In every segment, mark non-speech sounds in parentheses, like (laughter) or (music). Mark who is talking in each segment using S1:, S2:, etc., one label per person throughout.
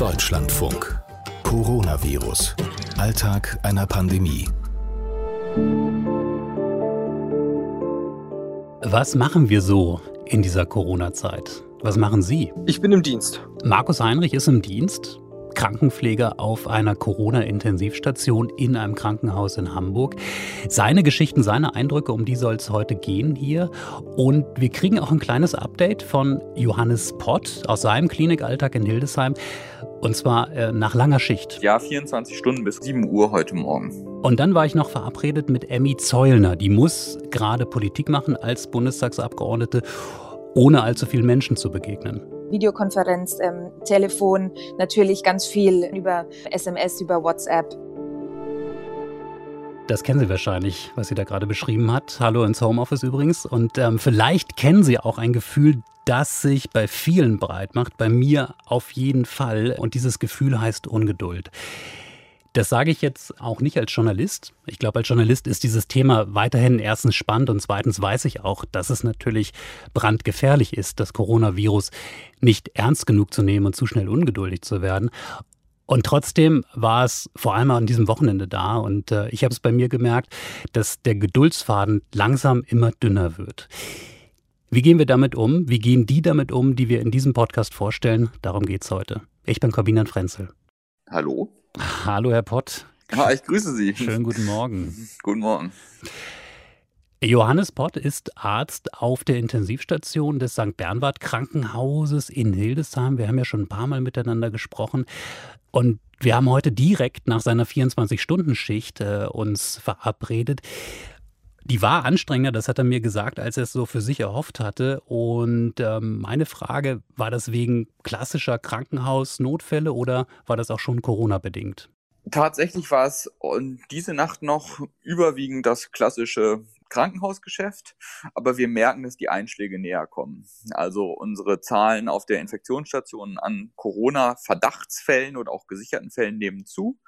S1: Deutschlandfunk. Coronavirus. Alltag einer Pandemie.
S2: Was machen wir so in dieser Corona-Zeit? Was machen Sie?
S3: Ich bin im Dienst.
S2: Markus Heinrich ist im Dienst. Krankenpfleger auf einer Corona-Intensivstation in einem Krankenhaus in Hamburg. Seine Geschichten, seine Eindrücke, um die soll es heute gehen hier. Und wir kriegen auch ein kleines Update von Johannes Pott aus seinem Klinikalltag in Hildesheim. Und zwar äh, nach langer Schicht.
S4: Ja, 24 Stunden bis 7 Uhr heute Morgen.
S2: Und dann war ich noch verabredet mit Emmy Zeulner. Die muss gerade Politik machen als Bundestagsabgeordnete, ohne allzu vielen Menschen zu begegnen.
S5: Videokonferenz, ähm, Telefon, natürlich ganz viel über SMS, über WhatsApp.
S2: Das kennen Sie wahrscheinlich, was sie da gerade beschrieben hat. Hallo ins Homeoffice übrigens. Und ähm, vielleicht kennen Sie auch ein Gefühl, das sich bei vielen breit macht, bei mir auf jeden Fall. Und dieses Gefühl heißt Ungeduld. Das sage ich jetzt auch nicht als Journalist. Ich glaube, als Journalist ist dieses Thema weiterhin erstens spannend und zweitens weiß ich auch, dass es natürlich brandgefährlich ist, das Coronavirus nicht ernst genug zu nehmen und zu schnell ungeduldig zu werden. Und trotzdem war es vor allem an diesem Wochenende da und äh, ich habe es bei mir gemerkt, dass der Geduldsfaden langsam immer dünner wird. Wie gehen wir damit um? Wie gehen die damit um, die wir in diesem Podcast vorstellen? Darum geht es heute. Ich bin Corbinian Frenzel.
S4: Hallo.
S2: Hallo, Herr Pott.
S4: Ja, ich grüße Sie.
S2: Schönen guten Morgen.
S4: Guten Morgen.
S2: Johannes Pott ist Arzt auf der Intensivstation des St. Bernward Krankenhauses in Hildesheim. Wir haben ja schon ein paar Mal miteinander gesprochen. Und wir haben heute direkt nach seiner 24-Stunden-Schicht äh, uns verabredet. Die war anstrengender, das hat er mir gesagt, als er es so für sich erhofft hatte. Und ähm, meine Frage, war das wegen klassischer Krankenhausnotfälle oder war das auch schon Corona-bedingt?
S4: Tatsächlich war es diese Nacht noch überwiegend das klassische Krankenhausgeschäft, aber wir merken, dass die Einschläge näher kommen. Also unsere Zahlen auf der Infektionsstation an Corona-Verdachtsfällen oder auch gesicherten Fällen nehmen zu.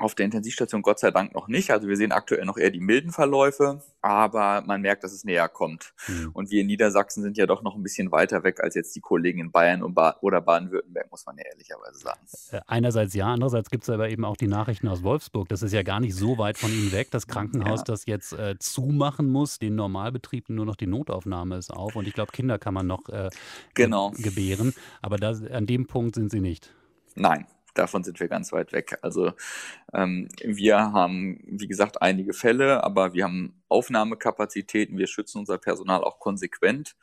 S4: Auf der Intensivstation Gott sei Dank noch nicht. Also wir sehen aktuell noch eher die milden Verläufe, aber man merkt, dass es näher kommt. Mhm. Und wir in Niedersachsen sind ja doch noch ein bisschen weiter weg als jetzt die Kollegen in Bayern oder Baden-Württemberg, muss man ja ehrlicherweise sagen.
S2: Äh, einerseits ja, andererseits gibt es aber eben auch die Nachrichten aus Wolfsburg. Das ist ja gar nicht so weit von Ihnen weg. Das Krankenhaus, ja. das jetzt äh, zumachen muss, den Normalbetrieb, nur noch die Notaufnahme ist auf. Und ich glaube, Kinder kann man noch äh, genau. gebären. Aber das, an dem Punkt sind Sie nicht.
S4: Nein, davon sind wir ganz weit weg. Also ähm, wir haben, wie gesagt, einige Fälle, aber wir haben Aufnahmekapazitäten, wir schützen unser Personal auch konsequent.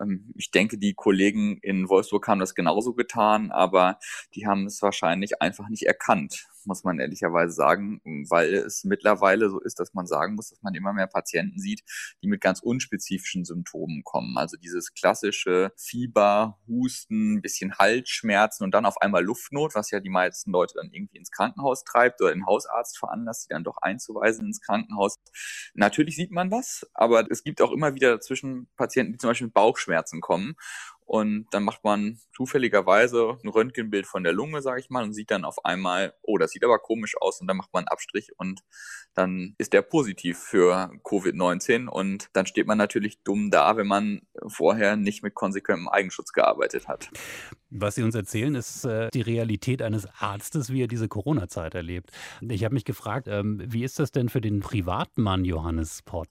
S4: Ähm, ich denke, die Kollegen in Wolfsburg haben das genauso getan, aber die haben es wahrscheinlich einfach nicht erkannt muss man ehrlicherweise sagen, weil es mittlerweile so ist, dass man sagen muss, dass man immer mehr Patienten sieht, die mit ganz unspezifischen Symptomen kommen. Also dieses klassische Fieber, Husten, bisschen Halsschmerzen und dann auf einmal Luftnot, was ja die meisten Leute dann irgendwie ins Krankenhaus treibt oder den Hausarzt veranlasst, sie dann doch einzuweisen ins Krankenhaus. Natürlich sieht man was, aber es gibt auch immer wieder dazwischen Patienten, die zum Beispiel mit Bauchschmerzen kommen und dann macht man zufälligerweise ein Röntgenbild von der Lunge, sage ich mal, und sieht dann auf einmal, oh, das sieht aber komisch aus. Und dann macht man einen Abstrich und dann ist der positiv für Covid-19. Und dann steht man natürlich dumm da, wenn man vorher nicht mit konsequentem Eigenschutz gearbeitet hat.
S2: Was Sie uns erzählen, ist äh, die Realität eines Arztes, wie er diese Corona-Zeit erlebt. Ich habe mich gefragt, ähm, wie ist das denn für den Privatmann Johannes Pott?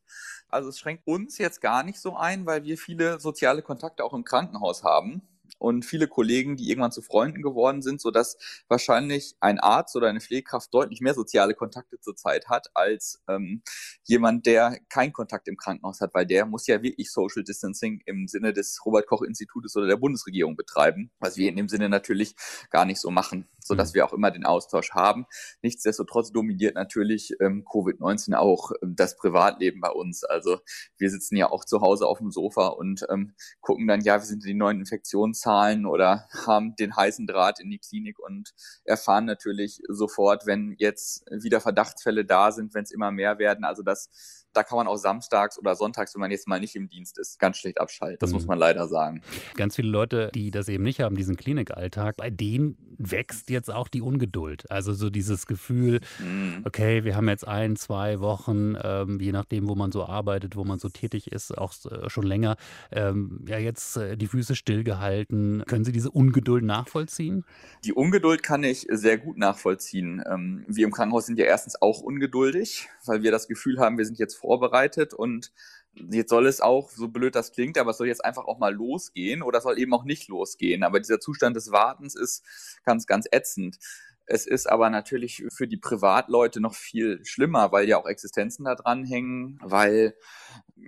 S4: Also es schränkt uns jetzt gar nicht so ein, weil wir viele soziale Kontakte auch im Krankenhaus haben und viele Kollegen, die irgendwann zu Freunden geworden sind, so dass wahrscheinlich ein Arzt oder eine Pflegekraft deutlich mehr soziale Kontakte zurzeit hat als ähm, jemand, der keinen Kontakt im Krankenhaus hat, weil der muss ja wirklich Social Distancing im Sinne des Robert Koch Institutes oder der Bundesregierung betreiben, was wir in dem Sinne natürlich gar nicht so machen, so dass mhm. wir auch immer den Austausch haben. Nichtsdestotrotz dominiert natürlich ähm, Covid-19 auch ähm, das Privatleben bei uns. Also wir sitzen ja auch zu Hause auf dem Sofa und ähm, gucken dann, ja, wir sind die neuen Infektions Zahlen oder (laughs) haben den heißen Draht in die Klinik und erfahren natürlich sofort, wenn jetzt wieder Verdachtsfälle da sind, wenn es immer mehr werden. Also das da kann man auch samstags oder sonntags, wenn man jetzt mal nicht im Dienst ist, ganz schlecht abschalten. Das mhm. muss man leider sagen.
S2: Ganz viele Leute, die das eben nicht haben, diesen Klinikalltag, bei denen wächst jetzt auch die Ungeduld. Also so dieses Gefühl, mhm. okay, wir haben jetzt ein, zwei Wochen, ähm, je nachdem, wo man so arbeitet, wo man so tätig ist, auch äh, schon länger, ähm, ja jetzt äh, die Füße stillgehalten. Können Sie diese Ungeduld nachvollziehen?
S4: Die Ungeduld kann ich sehr gut nachvollziehen. Ähm, wir im Krankenhaus sind ja erstens auch ungeduldig, weil wir das Gefühl haben, wir sind jetzt vorbereitet und jetzt soll es auch, so blöd das klingt, aber es soll jetzt einfach auch mal losgehen oder soll eben auch nicht losgehen. Aber dieser Zustand des Wartens ist ganz, ganz ätzend. Es ist aber natürlich für die Privatleute noch viel schlimmer, weil ja auch Existenzen da dranhängen, weil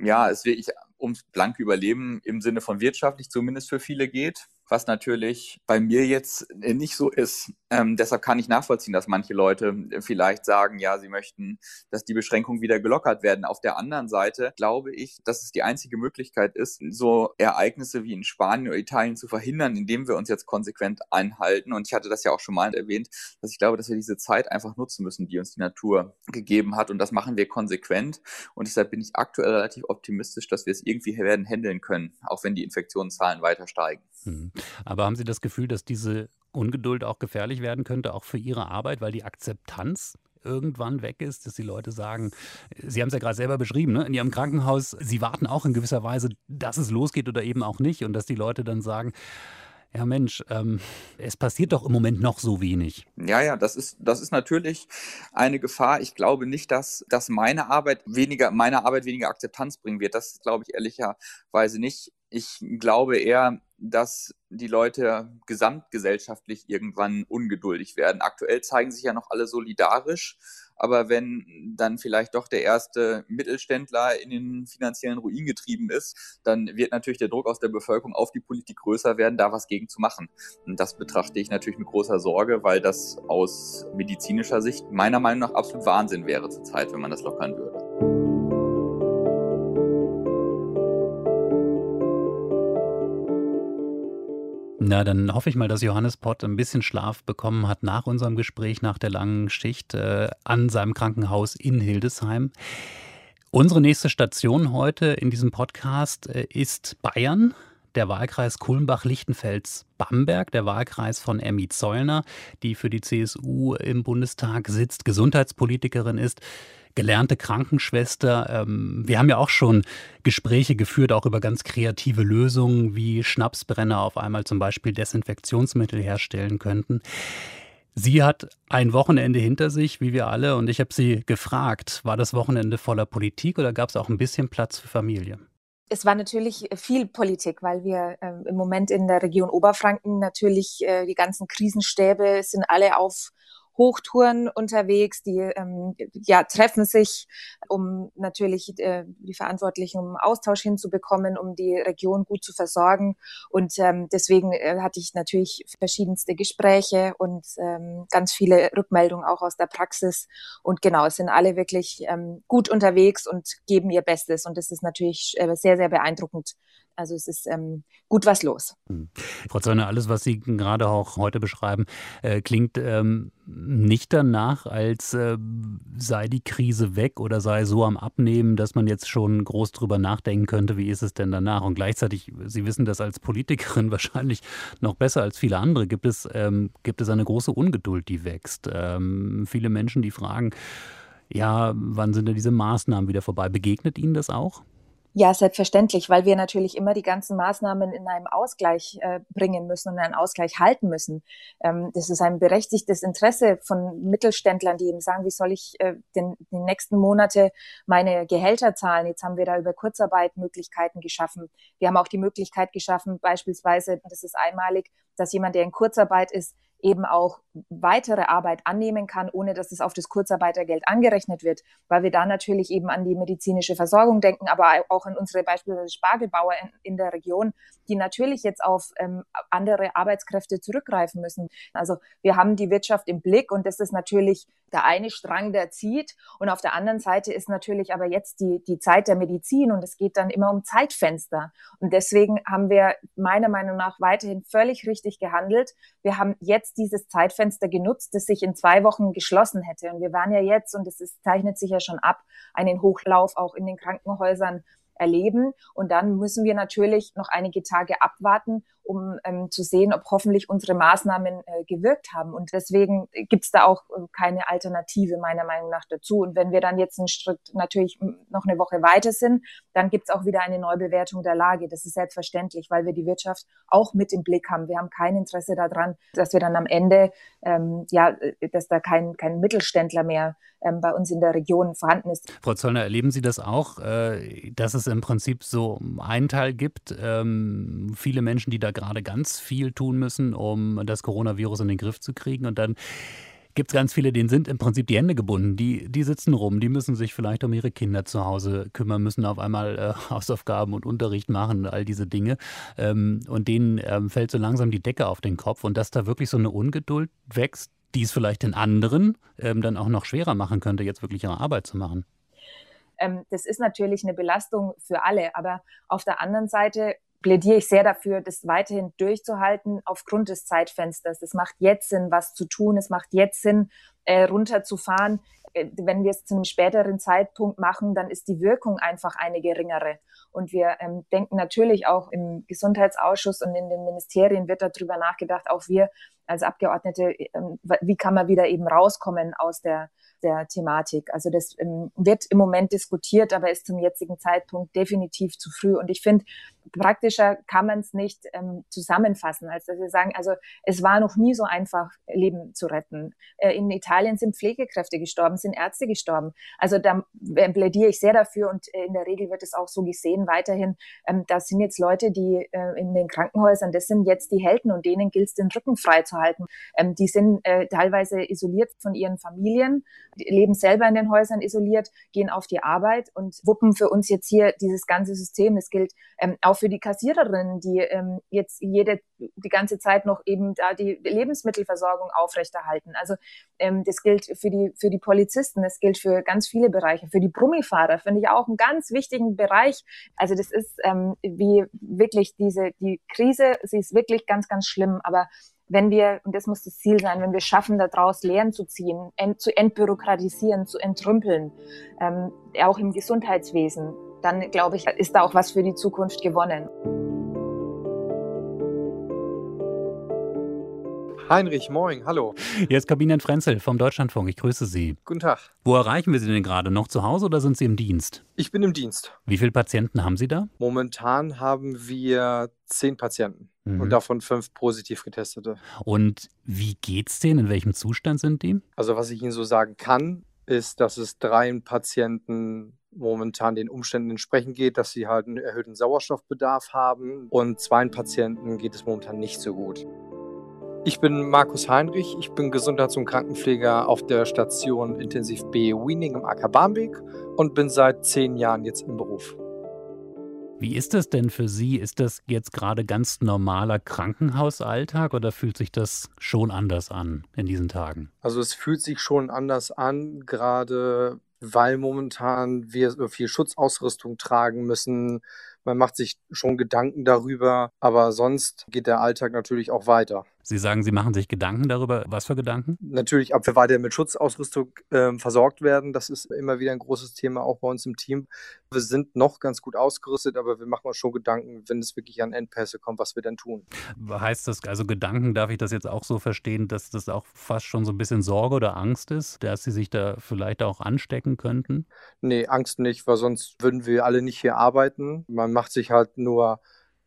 S4: ja es wirklich ums blanke Überleben im Sinne von wirtschaftlich zumindest für viele geht was natürlich bei mir jetzt nicht so ist. Ähm, deshalb kann ich nachvollziehen, dass manche Leute vielleicht sagen, ja, sie möchten, dass die Beschränkungen wieder gelockert werden. Auf der anderen Seite glaube ich, dass es die einzige Möglichkeit ist, so Ereignisse wie in Spanien oder Italien zu verhindern, indem wir uns jetzt konsequent einhalten. Und ich hatte das ja auch schon mal erwähnt, dass ich glaube, dass wir diese Zeit einfach nutzen müssen, die uns die Natur gegeben hat. Und das machen wir konsequent. Und deshalb bin ich aktuell relativ optimistisch, dass wir es irgendwie werden handeln können, auch wenn die Infektionszahlen weiter steigen.
S2: Hm. Aber haben Sie das Gefühl, dass diese Ungeduld auch gefährlich werden könnte, auch für Ihre Arbeit, weil die Akzeptanz irgendwann weg ist, dass die Leute sagen, Sie haben es ja gerade selber beschrieben, ne? in Ihrem Krankenhaus, Sie warten auch in gewisser Weise, dass es losgeht oder eben auch nicht und dass die Leute dann sagen, ja Mensch, ähm, es passiert doch im Moment noch so wenig.
S4: Ja, ja, das ist, das ist natürlich eine Gefahr. Ich glaube nicht, dass, dass meine Arbeit weniger, meine Arbeit weniger Akzeptanz bringen wird. Das glaube ich ehrlicherweise nicht. Ich glaube eher, dass die Leute gesamtgesellschaftlich irgendwann ungeduldig werden. Aktuell zeigen sich ja noch alle solidarisch, aber wenn dann vielleicht doch der erste Mittelständler in den finanziellen Ruin getrieben ist, dann wird natürlich der Druck aus der Bevölkerung auf die Politik größer werden, da was gegen zu machen. Und das betrachte ich natürlich mit großer Sorge, weil das aus medizinischer Sicht meiner Meinung nach absolut Wahnsinn wäre zurzeit, wenn man das lockern würde.
S2: Na, dann hoffe ich mal, dass Johannes Pott ein bisschen Schlaf bekommen hat nach unserem Gespräch, nach der langen Schicht äh, an seinem Krankenhaus in Hildesheim. Unsere nächste Station heute in diesem Podcast äh, ist Bayern der Wahlkreis Kulmbach-Lichtenfels-Bamberg, der Wahlkreis von Emmy Zollner, die für die CSU im Bundestag sitzt, Gesundheitspolitikerin ist gelernte Krankenschwester. Ähm, wir haben ja auch schon Gespräche geführt, auch über ganz kreative Lösungen, wie Schnapsbrenner auf einmal zum Beispiel Desinfektionsmittel herstellen könnten. Sie hat ein Wochenende hinter sich, wie wir alle, und ich habe sie gefragt, war das Wochenende voller Politik oder gab es auch ein bisschen Platz für Familie?
S5: Es war natürlich viel Politik, weil wir äh, im Moment in der Region Oberfranken natürlich äh, die ganzen Krisenstäbe sind alle auf Hochtouren unterwegs, die ähm, ja, treffen sich, um natürlich äh, die Verantwortlichen um Austausch hinzubekommen, um die Region gut zu versorgen. Und ähm, deswegen äh, hatte ich natürlich verschiedenste Gespräche und ähm, ganz viele Rückmeldungen auch aus der Praxis. Und genau, es sind alle wirklich ähm, gut unterwegs und geben ihr Bestes. Und das ist natürlich äh, sehr, sehr beeindruckend also es ist ähm, gut was los. Hm.
S2: Frau Zöllner, alles, was Sie gerade auch heute beschreiben, äh, klingt ähm, nicht danach, als äh, sei die Krise weg oder sei so am Abnehmen, dass man jetzt schon groß drüber nachdenken könnte, wie ist es denn danach? Und gleichzeitig, Sie wissen das als Politikerin (laughs) wahrscheinlich noch besser als viele andere, gibt es, ähm, gibt es eine große Ungeduld, die wächst. Ähm, viele Menschen, die fragen, ja, wann sind denn diese Maßnahmen wieder vorbei? Begegnet Ihnen das auch?
S5: Ja, selbstverständlich, weil wir natürlich immer die ganzen Maßnahmen in einem Ausgleich äh, bringen müssen und einen Ausgleich halten müssen. Ähm, das ist ein berechtigtes Interesse von Mittelständlern, die eben sagen, wie soll ich äh, den, die nächsten Monate meine Gehälter zahlen? Jetzt haben wir da über Kurzarbeit Möglichkeiten geschaffen. Wir haben auch die Möglichkeit geschaffen, beispielsweise, das ist einmalig, dass jemand, der in Kurzarbeit ist, eben auch weitere Arbeit annehmen kann, ohne dass es auf das Kurzarbeitergeld angerechnet wird, weil wir da natürlich eben an die medizinische Versorgung denken, aber auch an unsere beispielsweise Spargelbauer in, in der Region, die natürlich jetzt auf ähm, andere Arbeitskräfte zurückgreifen müssen. Also wir haben die Wirtschaft im Blick und das ist natürlich der eine Strang, der zieht. Und auf der anderen Seite ist natürlich aber jetzt die, die Zeit der Medizin und es geht dann immer um Zeitfenster. Und deswegen haben wir meiner Meinung nach weiterhin völlig richtig gehandelt. Wir haben jetzt dieses Zeitfenster genutzt, das sich in zwei Wochen geschlossen hätte. Und wir waren ja jetzt, und es zeichnet sich ja schon ab, einen Hochlauf auch in den Krankenhäusern erleben. Und dann müssen wir natürlich noch einige Tage abwarten, um ähm, zu sehen, ob hoffentlich unsere Maßnahmen äh, gewirkt haben. Und deswegen gibt's da auch äh, keine Alternative meiner Meinung nach dazu. Und wenn wir dann jetzt einen Schritt natürlich noch eine Woche weiter sind, dann gibt's auch wieder eine Neubewertung der Lage. Das ist selbstverständlich, weil wir die Wirtschaft auch mit im Blick haben. Wir haben kein Interesse daran, dass wir dann am Ende, ähm, ja, äh, dass da kein, kein Mittelständler mehr ähm, bei uns in der Region vorhanden ist.
S2: Frau Zollner, erleben Sie das auch, äh, dass es im Prinzip so einen Teil gibt, ähm, viele Menschen, die da gerade ganz viel tun müssen, um das Coronavirus in den Griff zu kriegen und dann gibt es ganz viele, denen sind im Prinzip die Hände gebunden. Die, die sitzen rum, die müssen sich vielleicht um ihre Kinder zu Hause kümmern, müssen auf einmal äh, (laughs) Hausaufgaben und Unterricht machen, all diese Dinge. Ähm, und denen ähm, fällt so langsam die Decke auf den Kopf. Und dass da wirklich so eine Ungeduld wächst, die es vielleicht den anderen ähm, dann auch noch schwerer machen könnte, jetzt wirklich ihre Arbeit zu machen.
S5: Ähm, das ist natürlich eine Belastung für alle, aber auf der anderen Seite plädiere ich sehr dafür, das weiterhin durchzuhalten aufgrund des Zeitfensters. Es macht jetzt Sinn, was zu tun. Es macht jetzt Sinn, äh, runterzufahren. Äh, wenn wir es zu einem späteren Zeitpunkt machen, dann ist die Wirkung einfach eine geringere. Und wir ähm, denken natürlich auch im Gesundheitsausschuss und in den Ministerien wird darüber nachgedacht, auch wir als Abgeordnete, ähm, wie kann man wieder eben rauskommen aus der der Thematik. Also das ähm, wird im Moment diskutiert, aber ist zum jetzigen Zeitpunkt definitiv zu früh. Und ich finde, praktischer kann man es nicht ähm, zusammenfassen, als dass wir sagen, also es war noch nie so einfach, Leben zu retten. Äh, in Italien sind Pflegekräfte gestorben, sind Ärzte gestorben. Also da plädiere ich sehr dafür und äh, in der Regel wird es auch so gesehen weiterhin. Ähm, das sind jetzt Leute, die äh, in den Krankenhäusern, das sind jetzt die Helden und denen gilt es, den Rücken frei zu halten. Ähm, die sind äh, teilweise isoliert von ihren Familien leben selber in den Häusern isoliert, gehen auf die Arbeit und wuppen für uns jetzt hier dieses ganze System. Das gilt ähm, auch für die Kassiererinnen, die ähm, jetzt jede die ganze Zeit noch eben da die Lebensmittelversorgung aufrechterhalten. Also ähm, das gilt für die für die Polizisten, das gilt für ganz viele Bereiche. Für die Brummifahrer finde ich auch einen ganz wichtigen Bereich. Also das ist ähm, wie wirklich diese die Krise, sie ist wirklich ganz ganz schlimm, aber wenn wir, und das muss das Ziel sein, wenn wir schaffen, daraus Lehren zu ziehen, ent, zu entbürokratisieren, zu entrümpeln, ähm, auch im Gesundheitswesen, dann glaube ich, ist da auch was für die Zukunft gewonnen.
S3: Heinrich, moin, hallo.
S2: Hier ist Kabinen Frenzel vom Deutschlandfunk. Ich grüße Sie.
S3: Guten Tag.
S2: Wo erreichen wir Sie denn gerade? Noch zu Hause oder sind Sie im Dienst?
S3: Ich bin im Dienst.
S2: Wie viele Patienten haben Sie da?
S3: Momentan haben wir zehn Patienten mhm. und davon fünf positiv getestete.
S2: Und wie geht's denen? In welchem Zustand sind die?
S3: Also was ich Ihnen so sagen kann, ist, dass es dreien Patienten momentan den Umständen entsprechend geht, dass sie halt einen erhöhten Sauerstoffbedarf haben und zwei Patienten geht es momentan nicht so gut. Ich bin Markus Heinrich, ich bin Gesundheits- und Krankenpfleger auf der Station Intensiv B Wiening im Acker Barmbek und bin seit zehn Jahren jetzt im Beruf.
S2: Wie ist das denn für Sie? Ist das jetzt gerade ganz normaler Krankenhausalltag oder fühlt sich das schon anders an in diesen Tagen?
S3: Also es fühlt sich schon anders an, gerade weil momentan wir viel Schutzausrüstung tragen müssen, man macht sich schon Gedanken darüber, aber sonst geht der Alltag natürlich auch weiter.
S2: Sie sagen, Sie machen sich Gedanken darüber. Was für Gedanken?
S3: Natürlich, ob wir weiter mit Schutzausrüstung äh, versorgt werden. Das ist immer wieder ein großes Thema, auch bei uns im Team. Wir sind noch ganz gut ausgerüstet, aber wir machen uns schon Gedanken, wenn es wirklich an Endpässe kommt, was wir dann tun.
S2: Heißt das, also Gedanken, darf ich das jetzt auch so verstehen, dass das auch fast schon so ein bisschen Sorge oder Angst ist, dass Sie sich da vielleicht auch anstecken könnten?
S3: Nee, Angst nicht, weil sonst würden wir alle nicht hier arbeiten. Man macht sich halt nur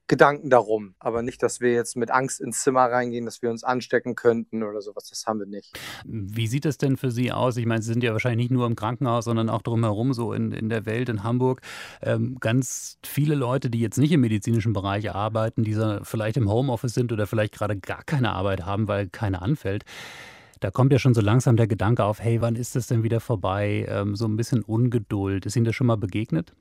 S3: Gedanken darum, aber nicht, dass wir jetzt mit Angst ins Zimmer reingehen, dass wir uns anstecken könnten oder sowas. Das haben wir nicht.
S2: Wie sieht es denn für Sie aus? Ich meine, Sie sind ja wahrscheinlich nicht nur im Krankenhaus, sondern auch drumherum, so in, in der Welt, in Hamburg. Ähm, ganz viele Leute, die jetzt nicht im medizinischen Bereich arbeiten, die vielleicht im Homeoffice sind oder vielleicht gerade gar keine Arbeit haben, weil keine anfällt. Da kommt ja schon so langsam der Gedanke auf, hey, wann ist das denn wieder vorbei? Ähm, so ein bisschen Ungeduld. Ist Ihnen das schon mal begegnet?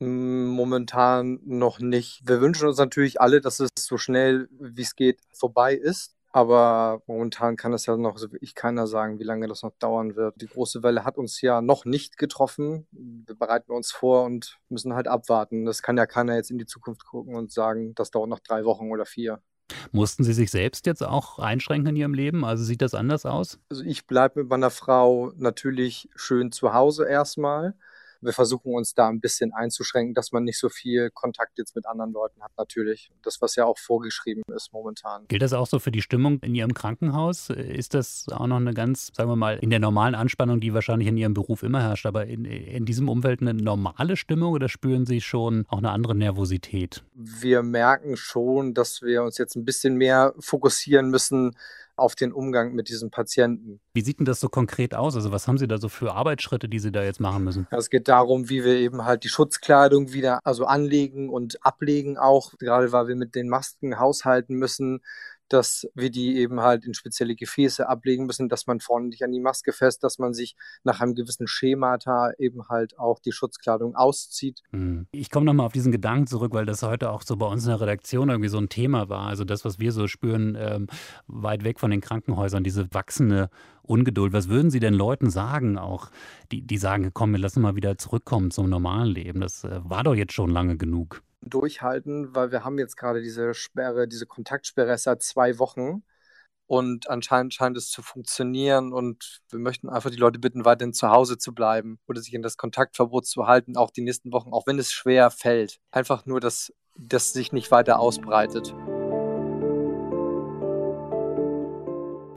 S3: Momentan noch nicht. Wir wünschen uns natürlich alle, dass es so schnell wie es geht vorbei ist. Aber momentan kann es ja noch so wirklich keiner sagen, wie lange das noch dauern wird. Die große Welle hat uns ja noch nicht getroffen. Wir bereiten uns vor und müssen halt abwarten. Das kann ja keiner jetzt in die Zukunft gucken und sagen, das dauert noch drei Wochen oder vier.
S2: Mussten Sie sich selbst jetzt auch einschränken in Ihrem Leben? Also sieht das anders aus?
S3: Also ich bleibe mit meiner Frau natürlich schön zu Hause erstmal. Wir versuchen uns da ein bisschen einzuschränken, dass man nicht so viel Kontakt jetzt mit anderen Leuten hat, natürlich. Das, was ja auch vorgeschrieben ist momentan.
S2: Gilt das auch so für die Stimmung in Ihrem Krankenhaus? Ist das auch noch eine ganz, sagen wir mal, in der normalen Anspannung, die wahrscheinlich in Ihrem Beruf immer herrscht, aber in, in diesem Umfeld eine normale Stimmung oder spüren Sie schon auch eine andere Nervosität?
S3: Wir merken schon, dass wir uns jetzt ein bisschen mehr fokussieren müssen auf den Umgang mit diesen Patienten.
S2: Wie sieht denn das so konkret aus? Also was haben Sie da so für Arbeitsschritte, die Sie da jetzt machen müssen?
S3: Es geht darum, wie wir eben halt die Schutzkleidung wieder also anlegen und ablegen auch, gerade weil wir mit den Masken haushalten müssen dass wir die eben halt in spezielle Gefäße ablegen müssen, dass man vorne nicht an die Maske fest, dass man sich nach einem gewissen Schemata eben halt auch die Schutzkleidung auszieht.
S2: Hm. Ich komme nochmal auf diesen Gedanken zurück, weil das heute auch so bei uns in der Redaktion irgendwie so ein Thema war. Also das, was wir so spüren, ähm, weit weg von den Krankenhäusern, diese wachsende Ungeduld. Was würden Sie denn Leuten sagen, auch die, die sagen, komm, wir lassen mal wieder zurückkommen zum normalen Leben? Das äh, war doch jetzt schon lange genug
S3: durchhalten, weil wir haben jetzt gerade diese Sperre, diese Kontaktsperre seit zwei Wochen und anscheinend scheint es zu funktionieren und wir möchten einfach die Leute bitten, weiterhin zu Hause zu bleiben oder sich in das Kontaktverbot zu halten, auch die nächsten Wochen, auch wenn es schwer fällt. Einfach nur, dass das sich nicht weiter ausbreitet.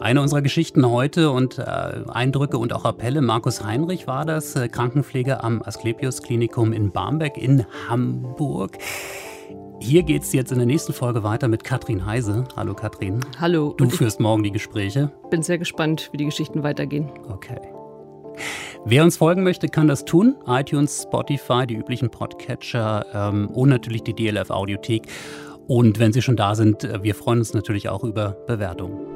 S2: Eine unserer Geschichten heute und äh, Eindrücke und auch Appelle, Markus Heinrich war das, äh, Krankenpfleger am Asklepios Klinikum in Barmbek in Hamburg. Hier geht es jetzt in der nächsten Folge weiter mit Katrin Heise. Hallo Katrin.
S6: Hallo.
S2: Du führst morgen die Gespräche.
S6: Bin sehr gespannt, wie die Geschichten weitergehen.
S2: Okay. Wer uns folgen möchte, kann das tun. iTunes, Spotify, die üblichen Podcatcher ähm, und natürlich die DLF Audiothek. Und wenn Sie schon da sind, äh, wir freuen uns natürlich auch über Bewertungen.